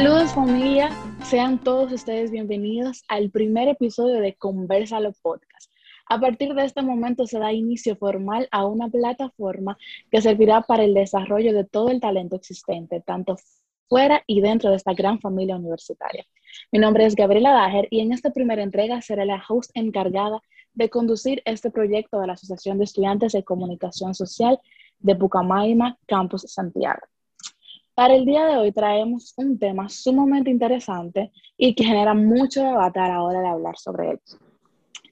Saludos familia, sean todos ustedes bienvenidos al primer episodio de Conversalo Podcast. A partir de este momento se da inicio formal a una plataforma que servirá para el desarrollo de todo el talento existente, tanto fuera y dentro de esta gran familia universitaria. Mi nombre es Gabriela Dager y en esta primera entrega seré la host encargada de conducir este proyecto de la Asociación de Estudiantes de Comunicación Social de Pucamaima, Campus Santiago. Para el día de hoy traemos un tema sumamente interesante y que genera mucho debate a la hora de hablar sobre él.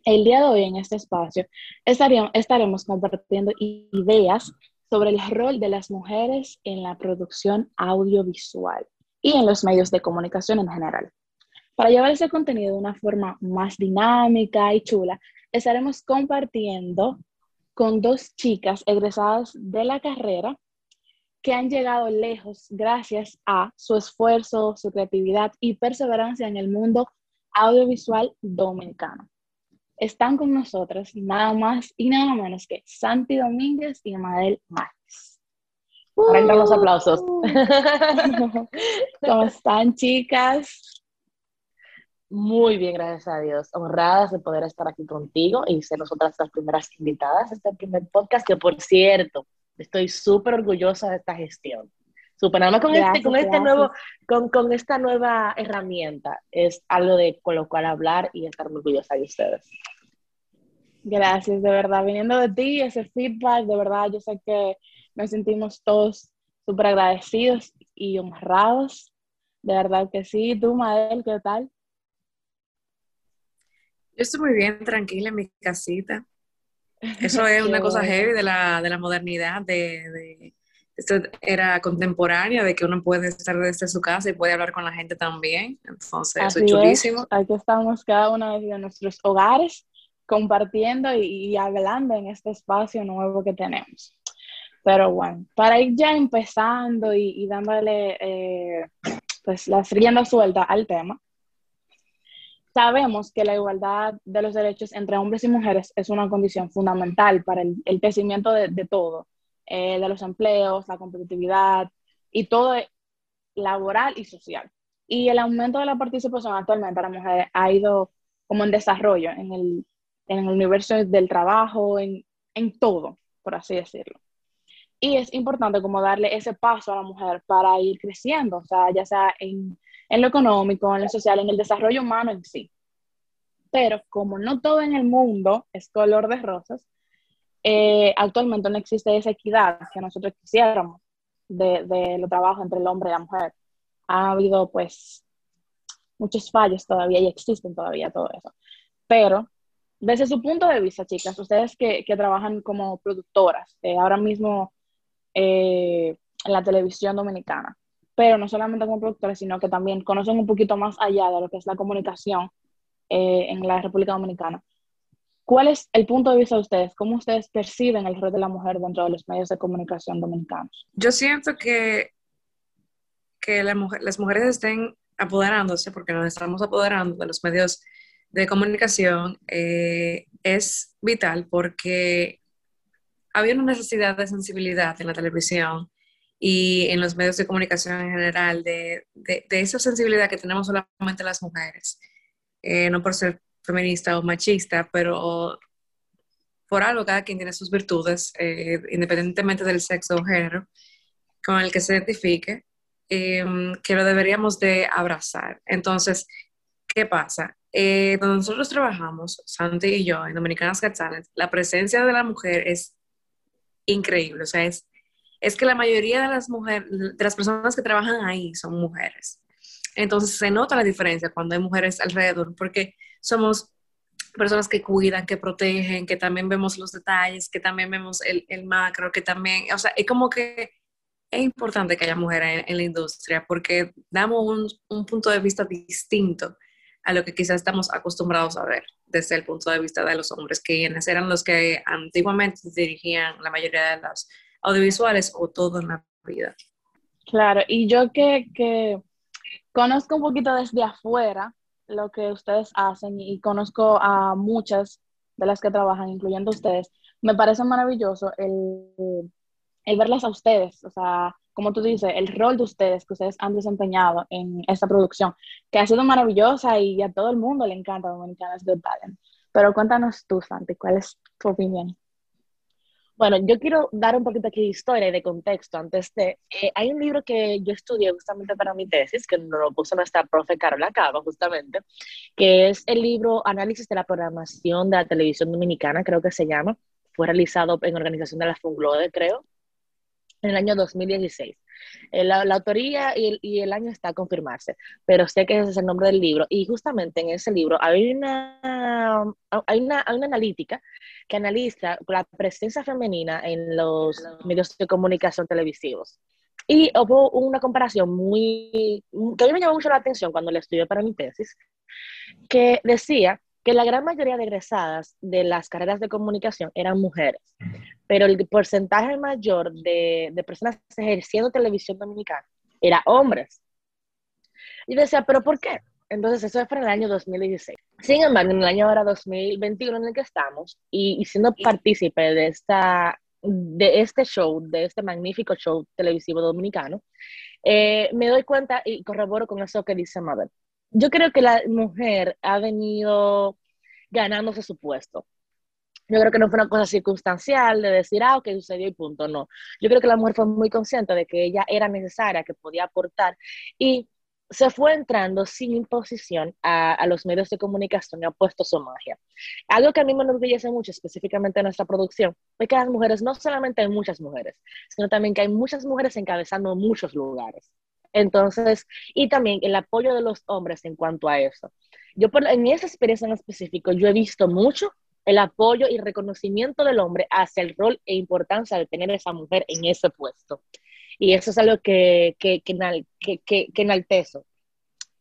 El día de hoy en este espacio estaremos compartiendo ideas sobre el rol de las mujeres en la producción audiovisual y en los medios de comunicación en general. Para llevar ese contenido de una forma más dinámica y chula, estaremos compartiendo con dos chicas egresadas de la carrera que han llegado lejos gracias a su esfuerzo, su creatividad y perseverancia en el mundo audiovisual dominicano. Están con nosotros nada más y nada menos que Santi Domínguez y Amadel Márquez. Uh. los aplausos. ¿Cómo están, chicas? Muy bien, gracias a Dios. Honradas de poder estar aquí contigo y ser nosotras las primeras invitadas a este primer podcast, que por cierto, estoy súper orgullosa de esta gestión. Súper, nada más con, este, con, este nuevo, con, con, esta nueva herramienta. Es algo de con lo cual hablar y estar muy orgullosa de ustedes. Gracias, de verdad. Viniendo de ti, ese feedback, de verdad, yo sé que nos sentimos todos súper agradecidos y honrados. De verdad que sí. ¿Tú, Madel, qué tal? Yo estoy muy bien, tranquila en mi casita. Eso es una cosa heavy de la, de la modernidad, de, de, esto era contemporánea, de que uno puede estar desde su casa y puede hablar con la gente también. Entonces, eso es chulísimo. Aquí estamos cada uno de nuestros hogares compartiendo y, hablando en este espacio nuevo que tenemos. Pero bueno, para ir ya empezando y, dándole eh, pues la rienda suelta al tema, Sabemos que la igualdad de los derechos entre hombres y mujeres es una condición fundamental para el, crecimiento de, todo, eh, de los empleos, la competitividad y todo laboral y social. Y el aumento de la participación actualmente de las mujeres ha ido como en desarrollo en el, en el universo del trabajo, en, en todo, por así decirlo. Y es importante como darle ese paso a la mujer para ir creciendo, o sea, ya sea en en lo económico, en lo social, en el desarrollo humano en sí. Pero como no todo en el mundo es color de rosas, eh, actualmente no existe esa equidad que nosotros quisiéramos de, de lo trabajo entre el hombre y la mujer. Ha habido pues muchos fallos todavía y existen todavía todo eso. Pero desde su punto de vista, chicas, ustedes que, que trabajan como productoras, eh, ahora mismo eh, en la televisión dominicana, pero no solamente como productores, sino que también conocen un poquito más allá de lo que es la comunicación eh, en la República Dominicana. ¿Cuál es el punto de vista de ustedes? ¿Cómo ustedes perciben el rol de la mujer dentro de los medios de comunicación dominicanos? Yo siento que, que la mujer, las mujeres estén apoderándose, porque nos estamos apoderando de los medios de comunicación, eh, es vital porque había una necesidad de sensibilidad en la televisión y en los medios de comunicación en general, de, de, esa sensibilidad que tenemos solamente las mujeres, eh, no por ser feminista o machista, pero por algo cada quien tiene sus virtudes, eh, independientemente del sexo o género con el que se identifique, em, que lo deberíamos de abrazar. Entonces, ¿qué pasa? Eh, donde nosotros trabajamos, Santi y yo, en Dominicanas Got la presencia de la mujer es increíble, o sea, es es que la mayoría de las mujeres, de las personas que trabajan ahí son mujeres. Entonces se nota la diferencia cuando hay mujeres alrededor, porque somos personas que cuidan, que protegen, que también vemos los detalles, que también vemos el, macro, que también, o sea, es como que es importante que haya mujeres en, la industria porque damos un, un, punto de vista distinto a lo que quizás estamos acostumbrados a ver desde el punto de vista de los hombres, que eran los que antiguamente dirigían la mayoría de las audiovisuales o todo en la vida. Claro, y yo que, que conozco un poquito desde afuera lo que ustedes hacen y conozco a muchas de las que trabajan, incluyendo ustedes, me parece maravilloso el, el verlas a ustedes, o sea, como tú dices, el rol de ustedes que ustedes han desempeñado en esta producción, que ha sido maravillosa y a todo el mundo le encanta Dominicanas Got Talent. Pero cuéntanos tú, Santi, ¿cuál es tu opinión? Bueno, yo quiero dar un poquito aquí de historia y de contexto antes de... Eh, hay un libro que yo estudié justamente para mi tesis, que nos lo puso nuestra profe Carola Cava, justamente, que es el libro Análisis de la programación de la televisión dominicana, creo que se llama. Fue realizado en organización de la Funglode, creo, en el año 2016. Eh, la, la autoría y el, y el, año está a confirmarse, pero sé que ese es el nombre del libro. Y justamente en ese libro hay una, hay una, hay una analítica que analiza la presencia femenina en los medios de comunicación televisivos. Y hubo una comparación muy, que a mí me llamó mucho la atención cuando le estudié para mi tesis, que decía que la gran mayoría de egresadas de las carreras de comunicación eran mujeres, pero el porcentaje mayor de, de personas ejerciendo televisión dominicana era hombres. Y decía, ¿pero por qué? Entonces, eso fue en el año 2016. Sin embargo, en el año ahora 2021 en el que estamos, y, y siendo partícipe de, esta, de este show, de este magnífico show televisivo dominicano, eh, me doy cuenta y corroboro con eso que dice Mabel. Yo creo que la mujer ha venido ganándose su puesto. Yo creo que no fue una cosa circunstancial de decir, ah, ok, sucedió y punto, no. Yo creo que la mujer fue muy consciente de que ella era necesaria, que podía aportar y se fue entrando sin imposición a, los medios de comunicación y ha puesto su magia. Algo que a mí me enorgullece mucho, específicamente en nuestra producción, es que las mujeres, no solamente hay muchas mujeres, sino también que hay muchas mujeres encabezando muchos lugares. Entonces, y también el apoyo de los hombres en cuanto a eso. Yo por, en esa experiencia en específico, yo he visto mucho el apoyo y reconocimiento del hombre hacia el rol e importancia de tener a esa mujer en ese puesto. Y eso es algo que, que, que, que, que enaltezo,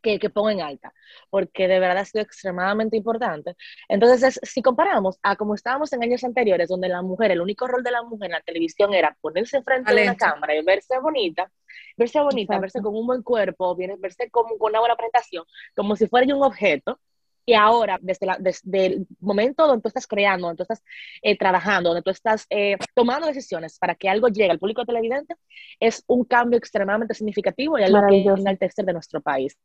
que, que pongo en alta, porque de verdad ha sido extremadamente importante. Entonces, si comparamos a como estábamos en años anteriores, donde la mujer, el único rol de la mujer en la televisión era ponerse frente a una cámara y verse bonita, verse bonita, Exacto. verse con un buen cuerpo, verse como, con una buena presentación, como si fuera un objeto, y ahora, desde, la, desde, el momento donde tú estás creando, donde tú estás eh, trabajando, donde tú estás eh, tomando decisiones para que algo llegue al público televidente, es un cambio extremadamente significativo y algo que enaltecer de nuestro país.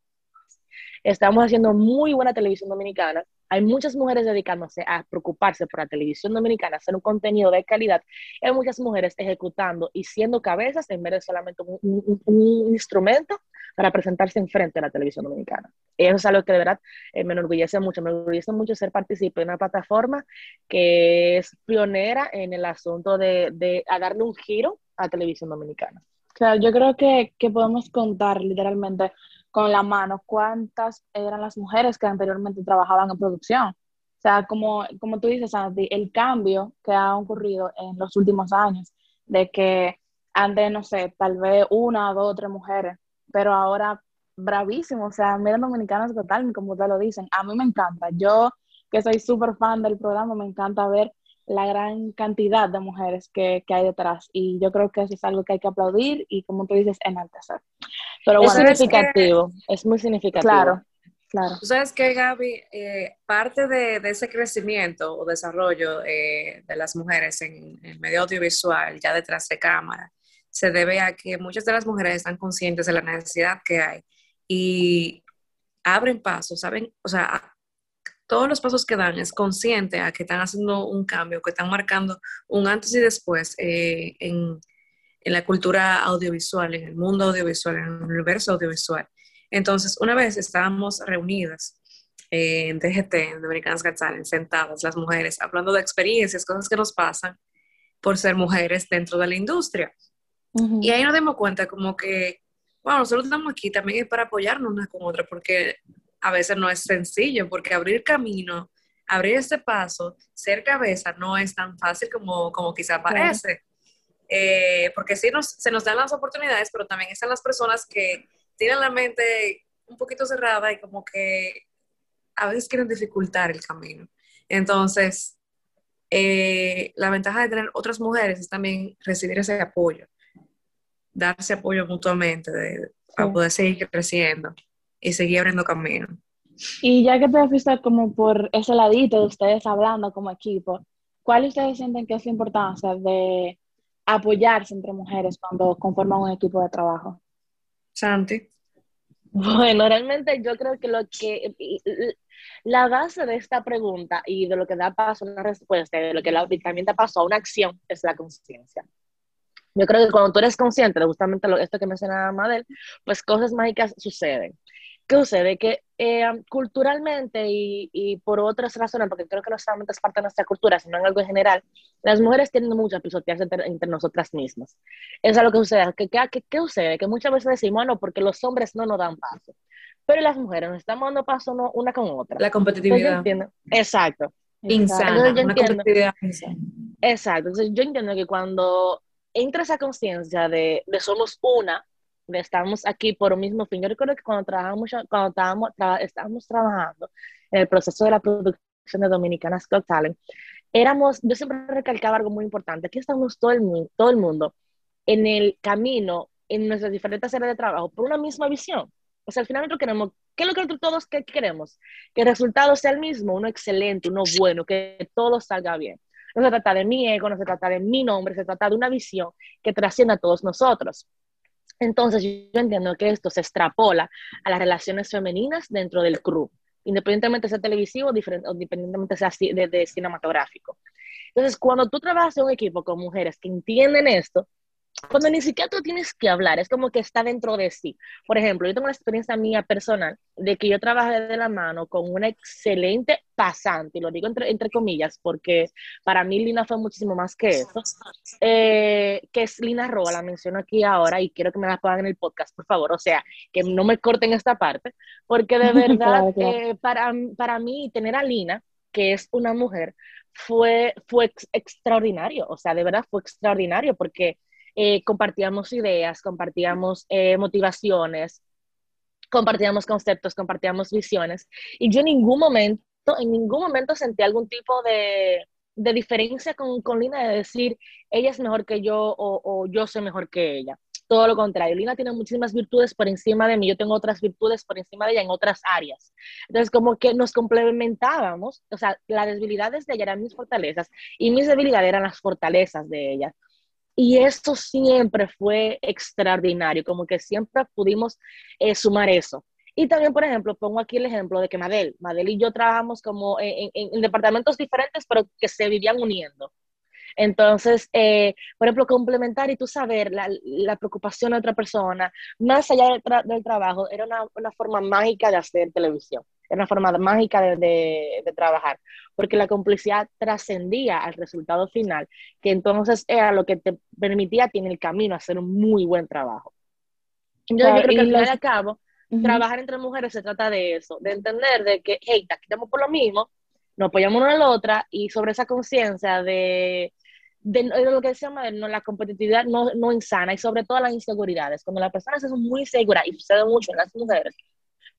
Estamos haciendo muy buena televisión dominicana. Hay muchas mujeres dedicándose a preocuparse por la televisión dominicana, hacer un contenido de calidad. Hay muchas mujeres ejecutando y siendo cabezas en vez de solamente un, instrumento para presentarse enfrente de la televisión dominicana. Eso es algo que de verdad eh, me enorgullece mucho. Me enorgullece mucho ser partícipe de una plataforma que es pionera en el asunto de, darle un giro a televisión dominicana. Claro, yo creo que podemos contar literalmente con la mano cuántas eran las mujeres que anteriormente trabajaban en producción. O sea, como, como tú dices, Santi, el cambio que ha ocurrido en los últimos años, de que antes, no sé, tal vez una, dos, tres mujeres, pero ahora bravísimo, o sea, miren dominicanos total, como ustedes lo dicen, a mí me encanta. Yo, que soy súper fan del programa, me encanta ver la gran cantidad de mujeres que, que, hay detrás y yo creo que eso es algo que hay que aplaudir y como tú dices, enaltecer. Pero es significativo, que, es muy significativo. Claro, claro. Tú sabes que, Gaby, eh, parte de, de, ese crecimiento o desarrollo eh, de las mujeres en el medio audiovisual, ya detrás de cámara, se debe a que muchas de las mujeres están conscientes de la necesidad que hay y abren pasos, ¿saben? O sea, todos los pasos que dan es consciente a que están haciendo un cambio, que están marcando un antes y después eh, en, en, la cultura audiovisual, en el mundo audiovisual, en el universo audiovisual. Entonces, una vez estábamos reunidas eh, en DGT, en Americanas Got Talent, sentadas las mujeres, hablando de experiencias, cosas que nos pasan por ser mujeres dentro de la industria. Uh -huh. Y ahí nos dimos cuenta como que, bueno, nosotros estamos aquí también para apoyarnos una con otra, porque a veces no es sencillo, porque abrir camino, abrir este paso, ser cabeza, no es tan fácil como, como quizá parece. Eh, porque sí nos, se nos dan las oportunidades, pero también están las personas que tienen la mente un poquito cerrada y como que a veces quieren dificultar el camino. Entonces, eh, la ventaja de tener otras mujeres es también recibir ese apoyo, darse apoyo mutuamente de, sí. para poder seguir creciendo y seguir abriendo camino. Y ya que te fuiste como por ese ladito de ustedes hablando como equipo, ¿cuál ustedes sienten que es la importancia de, apoyarse entre mujeres cuando conforman un equipo de trabajo? Santi. Bueno, realmente yo creo que lo que la base de esta pregunta y de lo que da paso a una respuesta, de lo que también da paso a una acción, es la conciencia. Yo creo que cuando tú eres consciente de justamente lo, esto que mencionaba Madel, pues cosas mágicas suceden. ¿Qué sucede? Que eh, culturalmente y, y, por otras razones, porque creo que no solamente es parte de nuestra cultura, sino en algo en general, las mujeres tienen mucho a pisotearse entre, entre, nosotras mismas. Eso es lo que sucede. ¿Qué, qué, qué sucede? Que muchas veces decimos, no, porque los hombres no nos dan paso. Pero las mujeres nos estamos dando paso no, una con otra. La competitividad. Exacto. Insana. Entonces, una competitividad insana. Exacto. Entonces yo entiendo que cuando entra esa conciencia de, de somos una, estamos aquí por un mismo fin. Yo recuerdo que cuando trabajamos, cuando estábamos, estábamos trabajando en el proceso de la producción de Dominicanas Got Talent, éramos, yo siempre recalcaba algo muy importante, aquí estamos todo el, mundo, todo el mundo en el camino, en nuestras diferentes áreas de trabajo, por una misma visión. O sea, al final nosotros queremos, ¿qué es lo que todos queremos? Que el resultado sea el mismo, uno excelente, uno bueno, que todo salga bien. No se trata de mi ego, no se trata de mi nombre, se trata de una visión que trascienda a todos nosotros. Entonces, yo entiendo que esto se extrapola a las relaciones femeninas dentro del crew, independientemente sea televisivo o independientemente sea de, de cinematográfico. Entonces, cuando tú trabajas en un equipo con mujeres que entienden esto, cuando ni siquiera tú tienes que hablar, es como que está dentro de sí. Por ejemplo, yo tengo una experiencia mía personal de que yo trabajé de la mano con una excelente pasante, y lo digo entre, entre comillas, porque para mí Lina fue muchísimo más que eso, eh, que es Lina Roa, la menciono aquí ahora y quiero que me la pongan en el podcast, por favor, o sea, que no me corten esta parte, porque de verdad, eh, para, para mí tener a Lina, que es una mujer, fue, fue extraordinario, o sea, de verdad fue extraordinario, porque eh, compartíamos ideas, compartíamos eh, motivaciones, compartíamos conceptos, compartíamos visiones. Y yo en ningún momento, en ningún momento sentí algún tipo de, de diferencia con, con, Lina de decir, ella es mejor que yo o, o, yo soy mejor que ella. Todo lo contrario, Lina tiene muchísimas virtudes por encima de mí, yo tengo otras virtudes por encima de ella en otras áreas. Entonces, como que nos complementábamos, o sea, las debilidades de ella eran mis fortalezas y mis debilidades eran las fortalezas de ella. Y esto siempre fue extraordinario, como que siempre pudimos eh, sumar eso. Y también, por ejemplo, pongo aquí el ejemplo de que Madel, Madel y yo trabajamos como en, en, departamentos diferentes, pero que se vivían uniendo. Entonces, eh, por ejemplo, complementar y tú saber la, la, preocupación de otra persona, más allá del, tra del trabajo, era una, una, forma mágica de hacer televisión, era una forma mágica de, de, de trabajar porque la complicidad trascendía al resultado final, que entonces era lo que te permitía en el camino hacer un muy buen trabajo. Yo, yo creo que al final y al cabo, trabajar entre mujeres se trata de eso, de entender de que, hey, aquí estamos por lo mismo, nos apoyamos una a la otra y sobre esa conciencia de, de, de, lo que se llama de no, la competitividad no, no insana y sobre todo las inseguridades. Cuando la persona se muy insegura, y sucede mucho en las mujeres,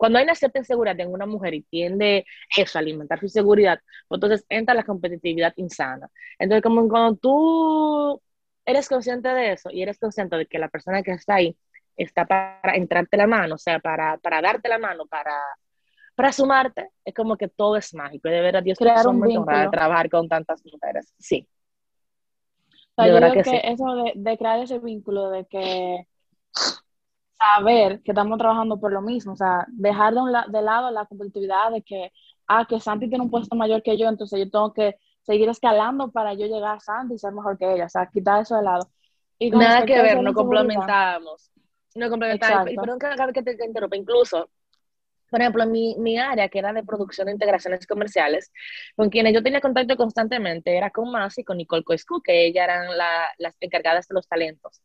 cuando hay una cierta inseguridad en una mujer y tiende eso, a alimentar su inseguridad, pues entonces entra la competitividad insana. Entonces, como cuando tú eres consciente de eso y eres consciente de que la persona que está ahí está para entrarte la mano, o sea, para, para darte la mano, para, para sumarte, es como que todo es mágico. Y de verdad, Dios crear un vínculo. de trabajar con tantas mujeres. Sí. O sea, yo creo que, que eso de, de, crear ese vínculo, de que saber que estamos trabajando por lo mismo, o sea, dejar de, un la, de lado la competitividad de que, ah, que Santi tiene un puesto mayor que yo, entonces yo tengo que seguir escalando para yo llegar a Santi y ser mejor que ella, o sea, quitar eso de lado. Y Nada que ver, no complementamos. No complementamos. Y perdón que, que te, te interrumpa, incluso por ejemplo, mi, mi área, que era de producción de integraciones comerciales, con quienes yo tenía contacto constantemente, era con Masi y con Nicole Coescu, que ellas eran la, las encargadas de los talentos.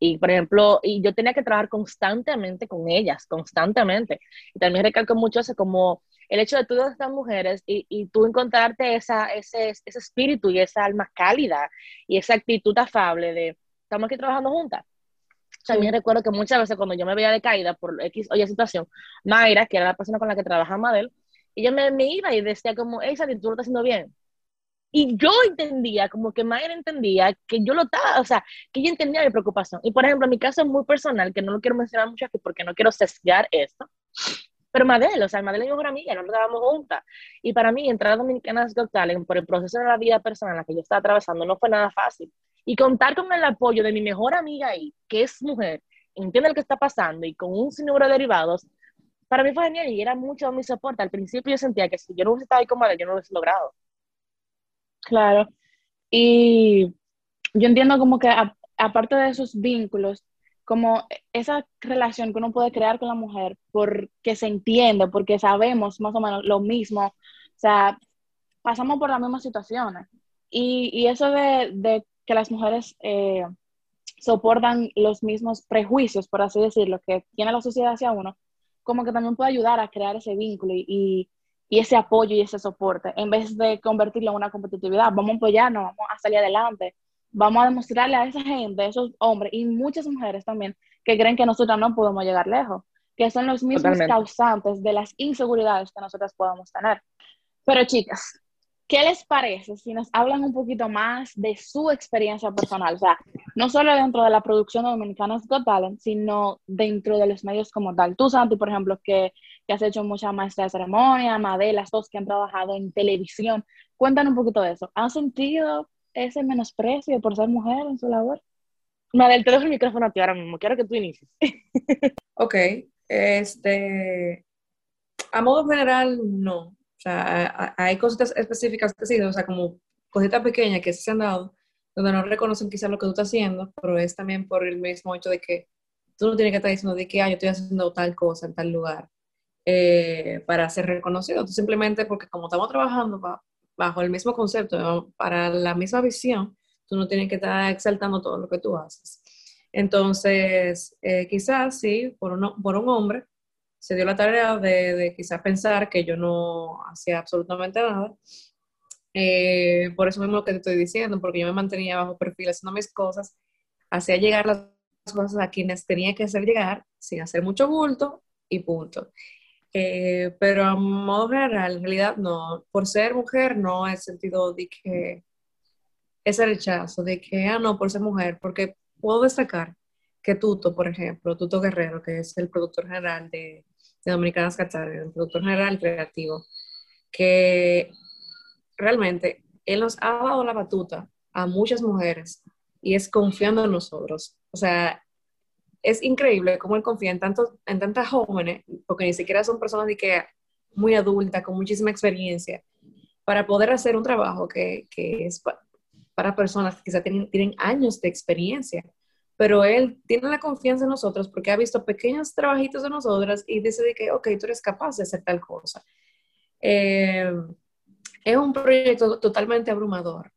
Y, por ejemplo, y yo tenía que trabajar constantemente con ellas, constantemente. Y también recalco mucho eso como el hecho de tú estas mujeres y, y tú encontrarte esa, ese, ese espíritu y esa alma cálida y esa actitud afable de estamos aquí trabajando juntas. También recuerdo que muchas veces cuando yo me veía decaída por X o Y situación, Mayra, que era la persona con la que trabajaba Madel, ella me, me iba y decía como, hey, Sandy, tú lo estás haciendo bien, y yo entendía, como que Mayra entendía que yo lo estaba, o sea, que ella entendía mi preocupación. Y por ejemplo, en mi caso es muy personal, que no lo quiero mencionar mucho aquí porque no quiero sesgar esto. Pero Madel, o sea, Madel es mi mejor amiga, no nos dábamos juntas. Y para mí, entrar a Dominicanas Got Talent por el proceso de la vida personal la que yo estaba atravesando no fue nada fácil. Y contar con el apoyo de mi mejor amiga ahí, que es mujer, entiende lo que está pasando y con un sinnúmero de derivados, para mí fue genial y era mucho mi soporte. Al principio yo sentía que si yo no hubiese estado ahí con ella, yo no lo hubiese logrado. Claro. Y yo entiendo como que aparte de esos vínculos, como esa relación que uno puede crear con la mujer porque se entiende, porque sabemos más o menos lo mismo, o sea, pasamos por las mismas situaciones. Y, y eso de, de, que las mujeres eh, soportan los mismos prejuicios, por así decirlo, que tiene la sociedad hacia uno, como que también puede ayudar a crear ese vínculo y, y ese apoyo y ese soporte, en vez de convertirlo en una competitividad. Vamos a apoyarnos, vamos a salir adelante, vamos a demostrarle a esa gente, a esos hombres y muchas mujeres también, que creen que nosotros no podemos llegar lejos, que son los mismos causantes de las inseguridades que nosotras podemos tener. Pero chicas, ¿qué les parece si nos hablan un poquito más de su experiencia personal? O sea, no solo dentro de la producción de Dominicanas Got Talent, sino dentro de los medios como tal. Tú, Santi, por ejemplo, que, que has hecho mucha maestra de ceremonia, Madela, las dos que han trabajado en televisión. Cuéntanos un poquito de eso. ¿Han sentido ese menosprecio por ser mujer en su labor? Madel, te dejo el micrófono a ti ahora mismo. Quiero que tú inicies. ok. Este, a modo general, no. O sea, hay cositas específicas que sí, o sea, como cositas pequeñas que se han dado, donde no reconocen quizás lo que tú estás haciendo, pero es también por el mismo hecho de que tú no tienes que estar diciendo de que, ah, yo estoy haciendo tal cosa en tal lugar eh, para ser reconocido. Tú simplemente porque como estamos trabajando bajo el mismo concepto, para la misma visión, tú no tienes que estar exaltando todo lo que tú haces. Entonces, eh, quizás sí, por, uno, por un hombre, se dio la tarea de, de quizás pensar que yo no hacía absolutamente nada. Eh, por eso mismo que te estoy diciendo, porque yo me mantenía bajo perfil haciendo mis cosas, hacía llegar las cosas a quienes tenía que hacer llegar sin hacer mucho bulto y punto. Eh, pero a modo general, en realidad no, por ser mujer no he sentido de que ese rechazo, de que, ah, no, por ser mujer, porque puedo destacar que Tuto, por ejemplo, Tuto Guerrero, que es el productor general de, de Dominicanas el productor general creativo, que realmente él nos ha dado la batuta a muchas mujeres y es confiando en nosotros. O sea, es increíble cómo él confía en, tanto, en tantas jóvenes, porque ni siquiera son personas de que muy adultas, con muchísima experiencia, para poder hacer un trabajo que, que es para personas que quizá tienen, tienen años de experiencia pero él tiene la confianza en nosotros porque ha visto pequeños trabajitos de nosotras y dice que, ok, tú eres capaz de hacer tal cosa. Eh, es un proyecto totalmente abrumador.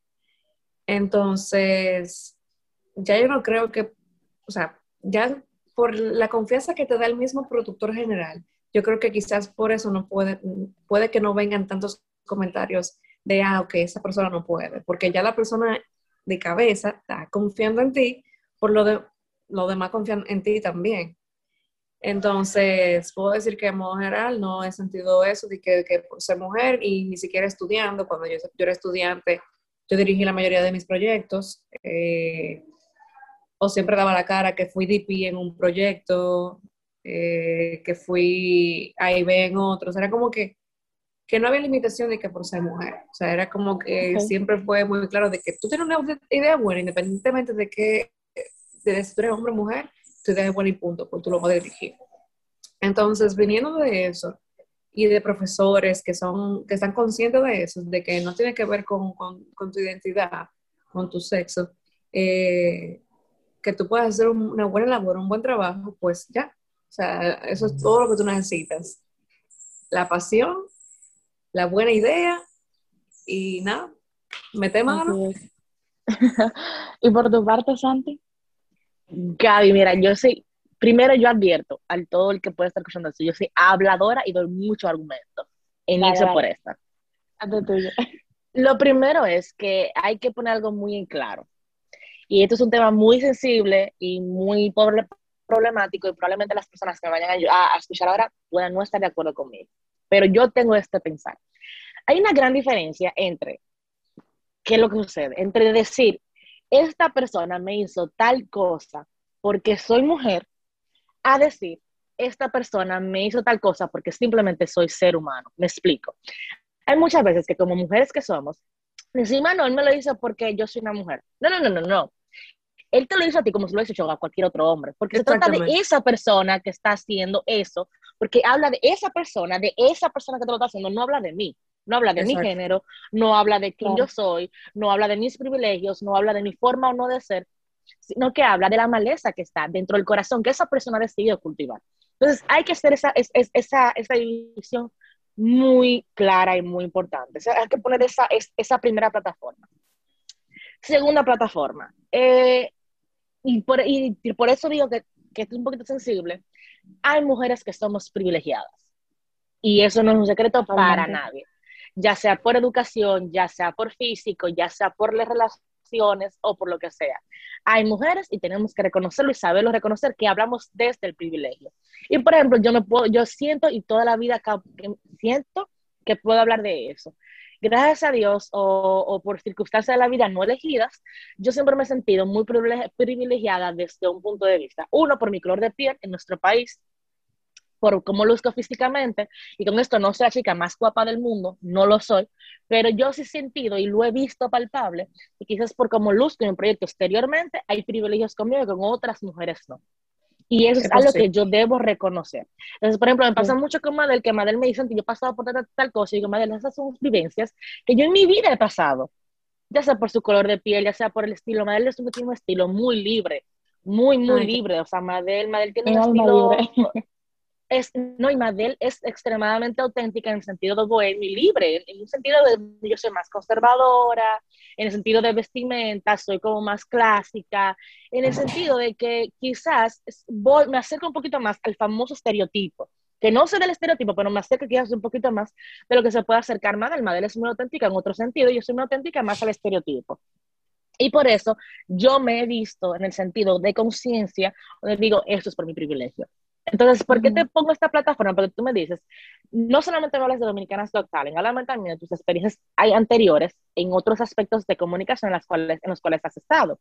Entonces, ya yo no creo que, o sea, ya por la confianza que te da el mismo productor general, yo creo que quizás por eso no puede, puede que no vengan tantos comentarios de, ah, ok, esa persona no puede, porque ya la persona de cabeza está confiando en ti por lo de los demás confían en ti también. Entonces, puedo decir que en modo general no he sentido eso de que, que por ser mujer y ni siquiera estudiando, cuando yo, yo, era estudiante, yo dirigí la mayoría de mis proyectos, eh, o siempre daba la cara que fui DP en un proyecto, eh, que fui AIB en otros, era como que, que no había limitación de que por ser mujer, o sea, era como que siempre fue muy claro de que tú tienes una idea buena, independientemente de que de si tú eres hombre o mujer, tú idea es buena y punto, porque tú lo a dirigir. Entonces, viniendo de eso y de profesores que, son, que están conscientes de eso, de que no tiene que ver con, con, con tu identidad, con tu sexo, eh, que tú puedas hacer una buena labor, un buen trabajo, pues ya. O sea, eso es todo lo que tú necesitas. La pasión, la buena idea y nada, mete mano. y por tu parte, Santi. Gaby, mira, yo soy, primero yo advierto al todo el que puede estar escuchando esto, yo soy habladora y doy mucho argumento. Inicio por esta. Lo primero es que hay que poner algo muy en claro. Y esto es un tema muy sensible y muy problemático y probablemente las personas que me vayan a, a escuchar ahora puedan no estar de acuerdo conmigo. Pero yo tengo este pensar. Hay una gran diferencia entre, ¿qué es lo que sucede? Entre decir, esta persona me hizo tal cosa porque soy mujer, a decir, esta persona me hizo tal cosa porque simplemente soy ser humano. Me explico. Hay muchas veces que como mujeres que somos, Encima no, él me lo dice porque yo soy una mujer. No, no, no, no, no. Él te lo dice a ti como si lo hubiese hecho a cualquier otro hombre, porque se trata de esa persona que está haciendo eso, porque habla de esa persona, de esa persona que te lo está haciendo, no habla de mí, no habla de mi género, no habla de quién yo soy, no habla de mis privilegios, no habla de mi forma o no de ser, sino que habla de la maleza que está dentro del corazón que esa persona ha decidido cultivar. Entonces hay que hacer esa, esa, esa división muy clara y muy importante. hay que poner esa, esa primera plataforma. Segunda plataforma. Eh, y, por, y, por, eso digo que, que es un poquito sensible. Hay mujeres que somos privilegiadas. Y eso no es un secreto para nadie. Ya sea por educación, ya sea por físico, ya sea por las relaciones o por lo que sea. Hay mujeres y tenemos que reconocerlo y saberlo reconocer que hablamos desde el privilegio. Y por ejemplo, yo me puedo, yo siento y toda la vida siento que puedo hablar de eso. Gracias a Dios o, por circunstancias de la vida no elegidas, yo siempre me he sentido muy privilegiada desde un punto de vista. Uno, por mi color de piel en nuestro país, por cómo luzco físicamente, y con esto no soy la chica más guapa del mundo, no lo soy, pero yo sí he sentido y lo he visto palpable, y quizás por cómo luzco en un proyecto exteriormente, hay privilegios conmigo y con otras mujeres no. Y eso es algo que yo debo reconocer. Entonces, por ejemplo, me pasa mucho con Madel, que Madel me dice yo he pasado por tal, cosa, y digo, Madel, esas son vivencias que yo en mi vida he pasado, ya sea por su color de piel, ya sea por el estilo. Madel es un, estilo muy libre, muy, muy libre. O sea, Madel, Madel tiene un estilo... Es, no, y Madel es extremadamente auténtica en el sentido de bohemio y libre, en un sentido de yo soy más conservadora, en el sentido de vestimenta, soy como más clásica, en el sentido de que quizás voy, me acerco un poquito más al famoso estereotipo, que no soy del estereotipo, pero me acerco quizás un poquito más de lo que se puede acercar más del Madel es muy auténtica en otro sentido, yo soy muy auténtica más al estereotipo. Y por eso yo me he visto en el sentido de conciencia, donde digo, esto es por mi privilegio. Entonces, ¿por qué te pongo esta plataforma? Porque tú me dices, no solamente me hablas de Dominicanas Got Talent, háblame también de tus experiencias hay anteriores en otros aspectos de comunicación en, las cuales, en los cuales has estado.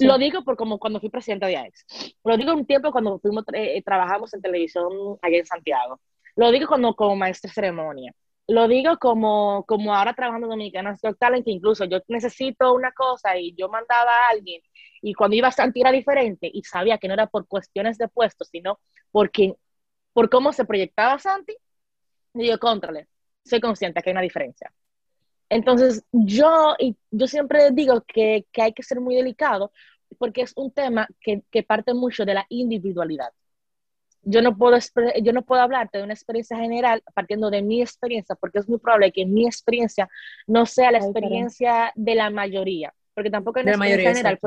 Lo digo por como cuando fui presidenta de AEX. Lo digo un tiempo cuando fuimos, eh, trabajamos en televisión allá en Santiago. Lo digo cuando, como maestra de ceremonia. Lo digo como, como ahora trabajando en Dominicanas Got Talent, que incluso yo necesito una cosa y yo mandaba a alguien y cuando iba a Santi era diferente y sabía que no era por cuestiones de puestos, sino porque, por cómo se proyectaba Santi, digo, contrale, soy consciente que hay una diferencia. Entonces, yo, y yo siempre digo que, que, hay que ser muy delicado porque es un tema que, que, parte mucho de la individualidad. Yo no, puedo, yo no puedo hablarte de una experiencia general partiendo de mi experiencia, porque es muy probable que mi experiencia no sea la experiencia de la mayoría, porque tampoco es una experiencia general,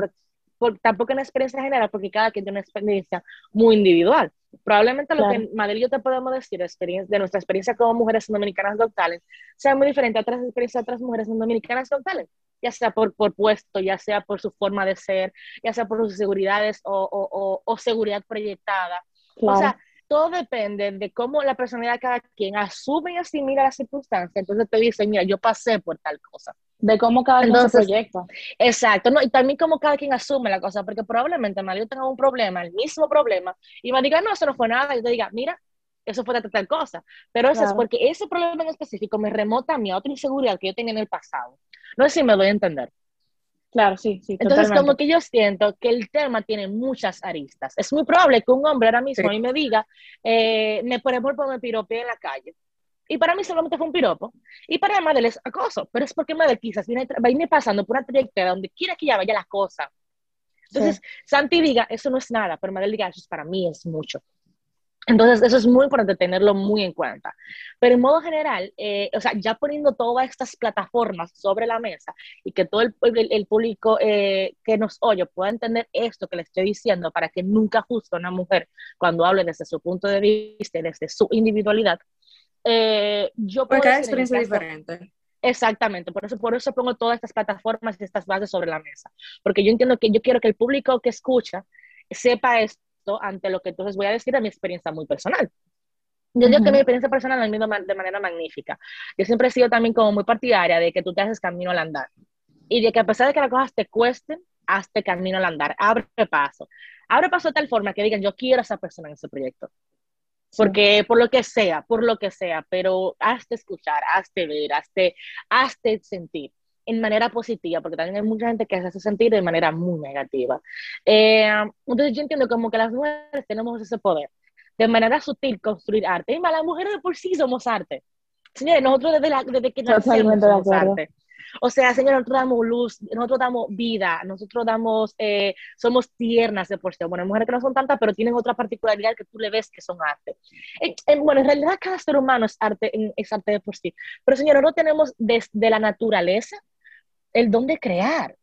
tampoco en experiencia general, porque cada quien tiene una experiencia muy individual. Probablemente lo que Madel y yo te podemos decir de, de nuestra experiencia como mujeres dominicanas doctales sea muy diferente a otras experiencias de otras mujeres dominicanas doctales, ya sea por, por puesto, ya sea por su forma de ser, ya sea por sus seguridades o, o, o, seguridad proyectada. O sea, todo depende de cómo la personalidad de cada quien asume y asimila las circunstancias. Entonces te dice, mira, yo pasé por tal cosa. De cómo cada quien se proyecta. Exacto, ¿no? y también cómo cada quien asume la cosa, porque probablemente yo tenga un problema, el mismo problema, y me diga, no, eso no fue nada, y te diga, mira, eso fue tal cosa. Pero eso es porque ese problema en específico me remota a mi otra inseguridad que yo tenía en el pasado. No sé si me doy a entender. Claro, sí, sí. Entonces, como que yo siento que el tema tiene muchas aristas. Es muy probable que un hombre ahora mismo a mí me diga, eh, me, por ejemplo, me pirope en la calle. Y para mí solamente fue un piropo. Y para Madel es acoso. Pero es porque Madel quizás viene, irme pasando por una trayectoria donde quiera que ya vaya la cosa. Entonces, Santi diga, eso no es nada, pero Madel diga, eso para mí es mucho. Entonces, eso es muy importante tenerlo muy en cuenta. Pero en modo general, eh, o sea, ya poniendo todas estas plataformas sobre la mesa y que todo el, el, público eh, que nos oye pueda entender esto que le estoy diciendo para que nunca juzgue a una mujer cuando hable desde su punto de vista y desde su individualidad, eh, yo Porque cada experiencia es diferente. Exactamente, por eso, por eso pongo todas estas plataformas y estas bases sobre la mesa, porque yo entiendo que yo quiero que el público que escucha sepa esto ante lo que entonces voy a decir de mi experiencia muy personal. Yo digo que mi experiencia personal la vivido de manera magnífica. Yo siempre he sido también como muy partidaria de que tú te haces camino al andar. Y de que a pesar de que las cosas te cuesten, hazte camino al andar, abre paso. Abre paso de tal forma que digan, yo quiero a esa persona en ese proyecto. Porque por lo que sea, por lo que sea, pero hazte escuchar, hazte ver, hazte, hazte sentir. en manera positiva, porque también hay mucha gente que se hace sentir de manera muy negativa. Eh, entonces yo entiendo como que las mujeres tenemos ese poder de manera sutil construir arte. Y más, las mujeres de por sí somos arte. Señores, nosotros desde, la, desde que nacemos somos arte. O sea, Señor, nosotros damos luz, nosotros damos vida, nosotros damos, eh, somos tiernas de por sí. Bueno, hay mujeres que no son tantas, pero tienen otra particularidad que tú le ves que son arte. bueno, en realidad cada ser humano es arte, es arte de por sí. Pero Señor, nosotros tenemos desde la naturaleza el don de crear.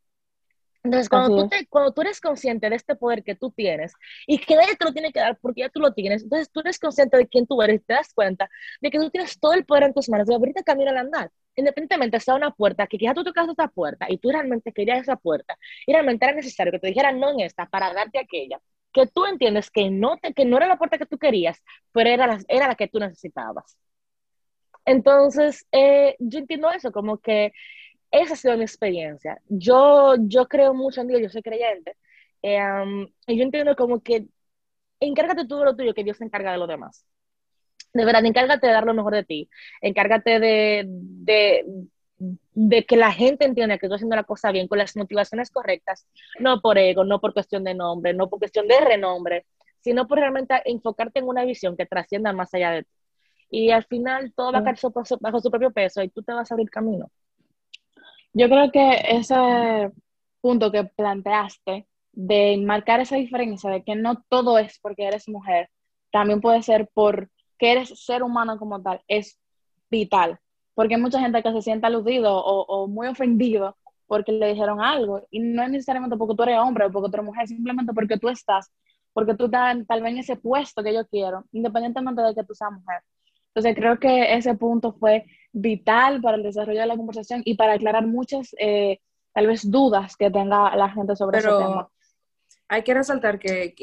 Entonces, cuando tú, te, cuando tú eres consciente de este poder que tú tienes y que nadie te lo tiene que dar porque ya tú lo tienes, entonces tú eres consciente de quién tú eres y te das cuenta de que tú tienes todo el poder en tus manos de abrirte camino al andar. Independientemente sea una puerta, que quizás tú tocaste esa puerta y tú realmente querías esa puerta y realmente era necesario que te dijeran no en esta para darte aquella, que tú entiendes que no, te, que no era la puerta que tú querías, pero era la, era la que tú necesitabas. Entonces, eh, yo entiendo eso, como que esa ha sido mi experiencia. Yo, yo creo mucho en Dios, yo soy creyente. Em, y yo entiendo como que encárgate tú de lo tuyo, que Dios se encarga de lo demás. De verdad, encárgate de dar lo mejor de ti. Encárgate de, de, de que la gente entienda que estoy haciendo la cosa bien, con las motivaciones correctas, no por ego, no por cuestión de nombre, no por cuestión de renombre, sino por realmente enfocarte en una visión que trascienda más allá de ti. Y al final todo va a caer bajo su propio peso y tú te vas a abrir camino. Yo creo que ese punto que planteaste de marcar esa diferencia de que no todo es porque eres mujer, también puede ser porque eres ser humano como tal, es vital. Porque hay mucha gente que se siente aludido o, muy ofendido porque le dijeron algo y no es necesariamente porque tú eres hombre o porque tú eres mujer, simplemente porque tú estás, porque tú estás tal vez en ese puesto que yo quiero, independientemente de que tú seas mujer. Entonces creo que ese punto fue vital para el desarrollo de la conversación y para aclarar muchas, eh, tal vez, dudas que tenga la gente sobre ese tema. Hay que resaltar que,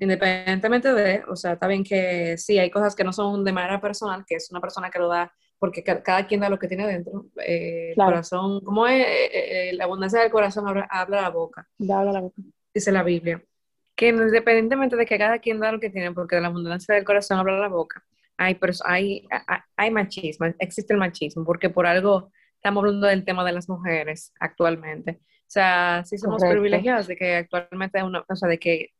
independientemente de, o sea, está bien que sí, hay cosas que no son de manera personal, que es una persona que lo da porque cada quien da lo que tiene dentro. Eh, El corazón, como es? Eh, la abundancia del corazón habla, la boca. habla la boca. Dice la Biblia. Que independientemente de que cada quien da lo que tiene, porque de la abundancia del corazón habla la boca, hay, hay, hay machismo, existe el machismo, porque por algo estamos hablando del tema de las mujeres actualmente. O sea, sí somos privilegiados de que actualmente, una, o sea, de que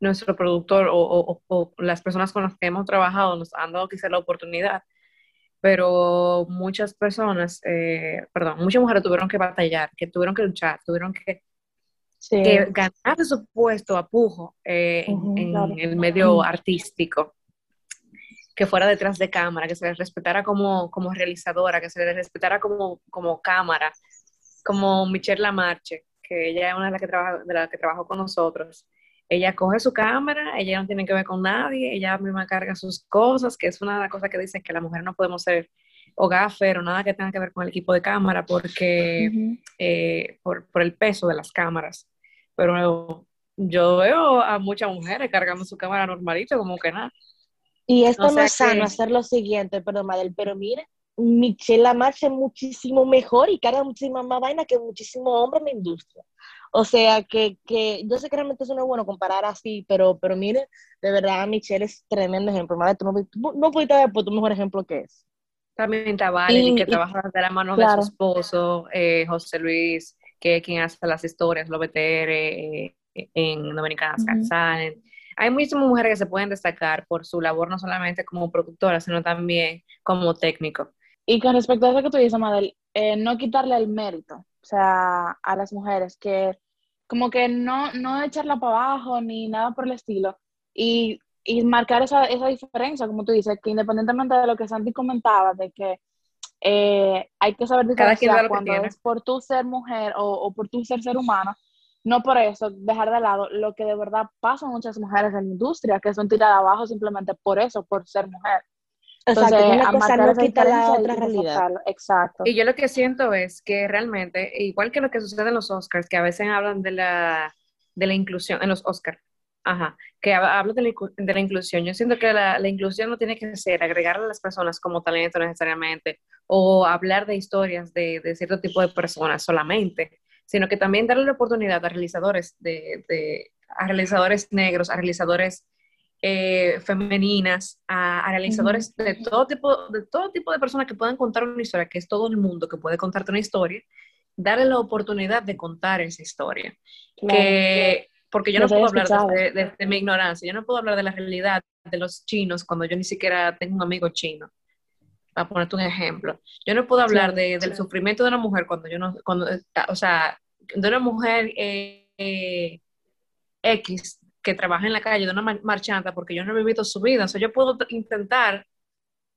nuestro productor o, o, las personas con las que hemos trabajado nos han dado quizá la oportunidad, pero muchas personas, eh, perdón, muchas mujeres tuvieron que batallar, que tuvieron que luchar, tuvieron que, que ganar su puesto a pujo eh, en, el medio artístico que fuera detrás de cámara, que se les respetara como, como realizadora, que se les respetara como, como cámara, como Michelle Lamarche, que ella es una de las que trabaja, de las que trabajó con nosotros. Ella coge su cámara, ella no tiene que ver con nadie, ella misma carga sus cosas, que es una de las cosas que dicen que la mujer no podemos ser o gaffer o nada que tenga que ver con el equipo de cámara porque eh, por, por, el peso de las cámaras. Pero yo veo a muchas mujeres cargando su cámara normalito como que nada. Y esto no es sano hacer lo siguiente, perdón, Madel, pero mire, Michelle Lamarche es muchísimo mejor y carga muchísima más vaina que muchísimo hombre en la industria. O sea, que, que yo sé que realmente eso no es bueno comparar así, pero, pero mire, de verdad, Michelle es tremendo ejemplo. Madre, tú no, no pudiste ver por tu mejor ejemplo que es. También está que trabaja de la mano de su esposo, eh, José Luis, que es quien hace las historias, lo BTR, eh, en Dominicanas uh hay muchísimas mujeres que se pueden destacar por su labor no solamente como productora, sino también como técnico. Y con respecto a eso que tú dices, Madel, eh, no quitarle el mérito, o sea, a las mujeres, que como que no, no echarla para abajo ni nada por el estilo, y, y marcar esa, esa, diferencia, como tú dices, que independientemente de lo que Santi comentaba, de que eh, hay que saber diferenciar cuando es por tu ser mujer o, o por tu ser ser humano, no por eso dejar de lado lo que de verdad pasa muchas mujeres en la industria, que son tiradas abajo simplemente por eso, por ser mujer. Entonces, Exacto, no quita la otra realidad. Exacto. Y yo lo que siento es que realmente, igual que lo que sucede en los Oscars, que a veces hablan de la, de la inclusión, en los Oscars, ajá, que hablan de la, de la inclusión, yo siento que la, la, inclusión no tiene que ser agregarle a las personas como talento necesariamente, o hablar de historias de, de cierto tipo de personas solamente, sino que también darle la oportunidad a realizadores, de, a realizadores negros, a realizadores eh, femeninas, a, realizadores de, todo tipo, de todo tipo de personas que puedan contar una historia, que es todo el mundo que puede contarte una historia, darle la oportunidad de contar esa historia. que, porque yo no puedo hablar de, mi ignorancia, yo no puedo hablar de la realidad de los chinos cuando yo ni siquiera tengo un amigo chino. Para ponerte un ejemplo. Yo no puedo hablar del sufrimiento de una mujer cuando yo no, cuando, o sea, de una mujer eh, eh, X que trabaja en la calle, de una marchanta, porque yo no he vivido su vida. O sea, yo puedo intentar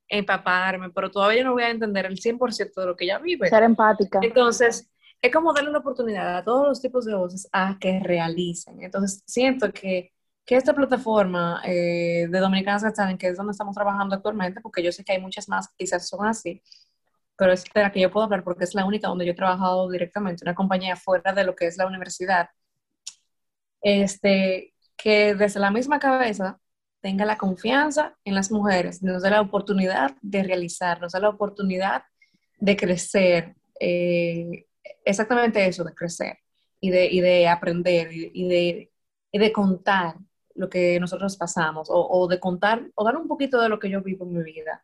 empaparme, pero todavía no voy a entender el 100% de lo que ella vive. Ser empática. Entonces, es como darle una oportunidad a todos los tipos de voces a que realicen. Entonces, siento que, que esta plataforma eh, de Dominicanas Got que es donde estamos trabajando actualmente, porque yo sé que hay muchas más que quizás son así, pero es de la que yo puedo hablar porque es la única donde yo he trabajado directamente, una compañía fuera de lo que es la universidad, este, que desde la misma cabeza tenga la confianza en las mujeres, nos dé la oportunidad de realizar, nos dé la oportunidad de crecer, eh, exactamente eso, de crecer y de, y de aprender y, de, y, de, contar lo que nosotros pasamos o, o, de contar o dar un poquito de lo que yo vivo en mi vida.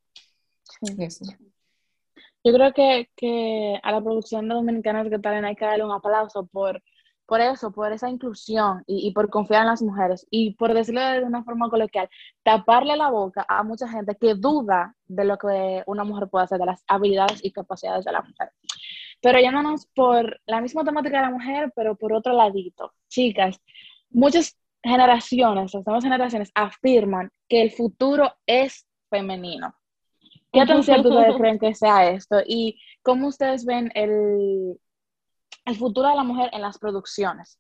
Yo creo que, que, a la producción de Dominicanas que tal hay que darle un aplauso por por eso, por esa inclusión y, por confiar en las mujeres y por decirlo de una forma coloquial, taparle la boca a mucha gente que duda de lo que una mujer puede hacer, de las habilidades y capacidades de la mujer. Pero llámanos por la misma temática de la mujer, pero por otro ladito. Chicas, muchas generaciones, las nuevas generaciones afirman que el futuro es femenino. ¿Qué tan cierto ustedes creen que sea esto? ¿Y cómo ustedes ven el, el futuro de la mujer en las producciones.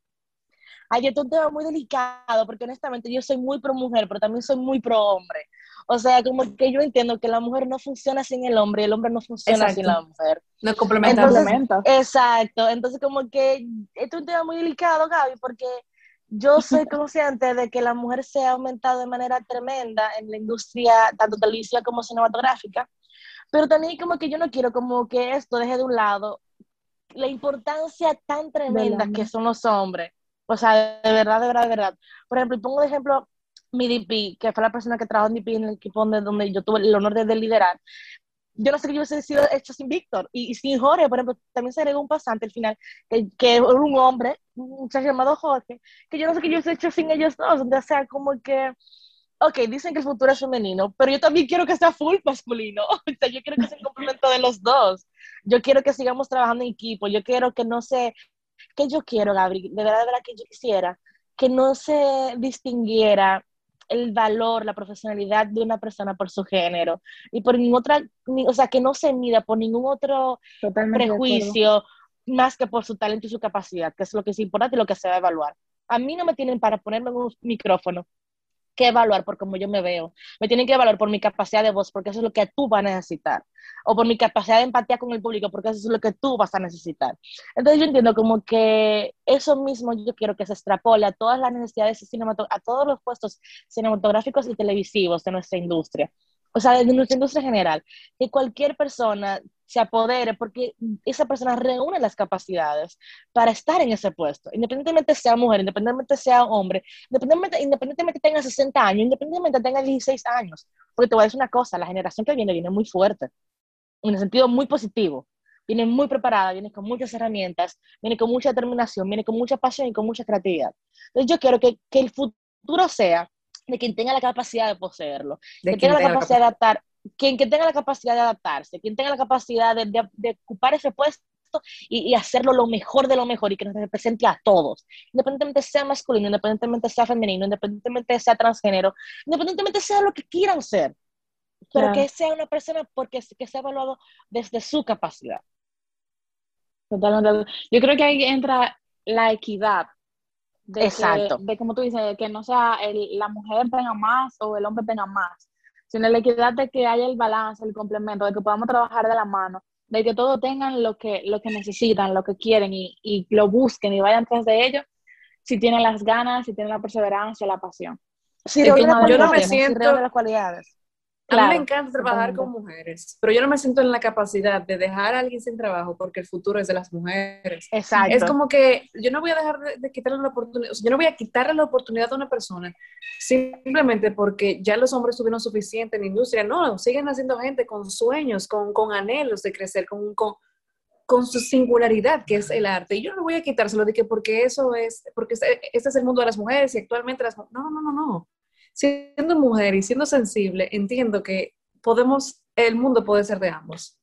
Ay, esto es un tema muy delicado, porque honestamente yo soy muy pro mujer, pero también soy muy pro hombre. O sea, como que yo entiendo que la mujer no funciona sin el hombre y el hombre no funciona sin la mujer. No complementa. exacto. Entonces, como que esto es un tema muy delicado, Gaby, porque yo soy consciente de que la mujer se ha aumentado de manera tremenda en la industria, tanto televisiva como cinematográfica, pero también como que yo no quiero como que esto deje de un lado la importancia tan tremenda que son los hombres. O sea, de verdad, de verdad, de verdad. Por ejemplo, pongo de ejemplo mi DP, que fue la persona que trabajó en DP en el equipo donde, donde yo tuve el honor de, liderar. Yo no sé qué yo hubiese sido hecho sin Víctor y, sin Jorge, por ejemplo, también se agregó un pasante al final, que, que era un hombre, un muchacho llamado Jorge, que yo no sé qué yo hubiese hecho sin ellos dos, o sea, como que ok, dicen que el futuro es femenino, pero yo también quiero que sea full masculino. O sea, yo quiero que sea el complemento de los dos. Yo quiero que sigamos trabajando en equipo. Yo quiero que no se, que yo quiero, Gabriel, de verdad, de verdad que yo quisiera que no se distinguiera el valor, la profesionalidad de una persona por su género y por ningún otra, o sea, que no se mida por ningún otro prejuicio más que por su talento y su capacidad, que es lo que es importante y lo que se va a evaluar. A mí no me tienen para ponerme en un micrófono que evaluar por cómo yo me veo, me tienen que evaluar por mi capacidad de voz, porque eso es lo que tú vas a necesitar, o por mi capacidad de empatía con el público, porque eso es lo que tú vas a necesitar. Entonces yo entiendo como que eso mismo yo quiero que se extrapole a todas las necesidades cinematográficas, a todos los puestos cinematográficos y televisivos de nuestra industria, o sea, de nuestra industria general, que cualquier persona se apodere porque esa persona reúne las capacidades para estar en ese puesto, independientemente sea mujer, independientemente sea hombre, independientemente, independientemente tenga 60 años, independientemente tenga 16 años, porque te voy a decir una cosa, la generación que viene viene muy fuerte, en el sentido muy positivo, viene muy preparada, viene con muchas herramientas, viene con mucha determinación, viene con mucha pasión y con mucha creatividad. Entonces yo quiero que, que el futuro sea de quien tenga la capacidad de poseerlo, de que tenga la capacidad de adaptar, quien, que tenga la capacidad de adaptarse, quien tenga la capacidad de, de, ocupar ese puesto y, y, hacerlo lo mejor de lo mejor y que nos represente a todos, independientemente sea masculino, independientemente sea femenino, independientemente sea transgénero, independientemente sea lo que quieran ser, pero que sea una persona porque que sea evaluado desde su capacidad. Totalmente. Yo creo que ahí entra la equidad. De Exacto. de como tú dices, que no sea el, la mujer tenga más o el hombre tenga más, sino la equidad de que haya el balance, el complemento, de que podamos trabajar de la mano, de que todos tengan lo que, lo que necesitan, lo que quieren y, y lo busquen y vayan tras de ello, si tienen las ganas, si tienen la perseverancia, la pasión. Sí, yo no me siento... de las cualidades. A mí me encanta trabajar con mujeres, pero yo no me siento en la capacidad de dejar a alguien sin trabajo porque el futuro es de las mujeres. Exacto. Es como que yo no voy a dejar de, quitarle la oportunidad, o sea, yo no voy a quitarle la oportunidad a una persona simplemente porque ya los hombres tuvieron suficiente en la industria. No, siguen haciendo gente con sueños, con, con anhelos de crecer, con, con, con, su singularidad, que es el arte. Y yo no voy a quitárselo de que porque eso es, porque este, este es el mundo de las mujeres y actualmente las... No, no, no, no, no siendo mujer y siendo sensible, entiendo que podemos, el mundo puede ser de ambos.